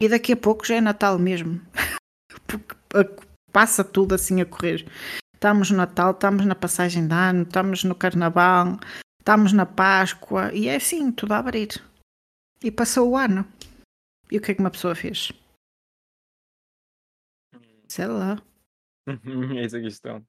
E daqui a pouco já é Natal mesmo. Porque passa tudo assim a correr. Estamos no Natal, estamos na passagem de ano, estamos no Carnaval, estamos na Páscoa e é assim, tudo a abrir. E passou o ano. E o que é que uma pessoa fez? Sei lá. É essa é a questão.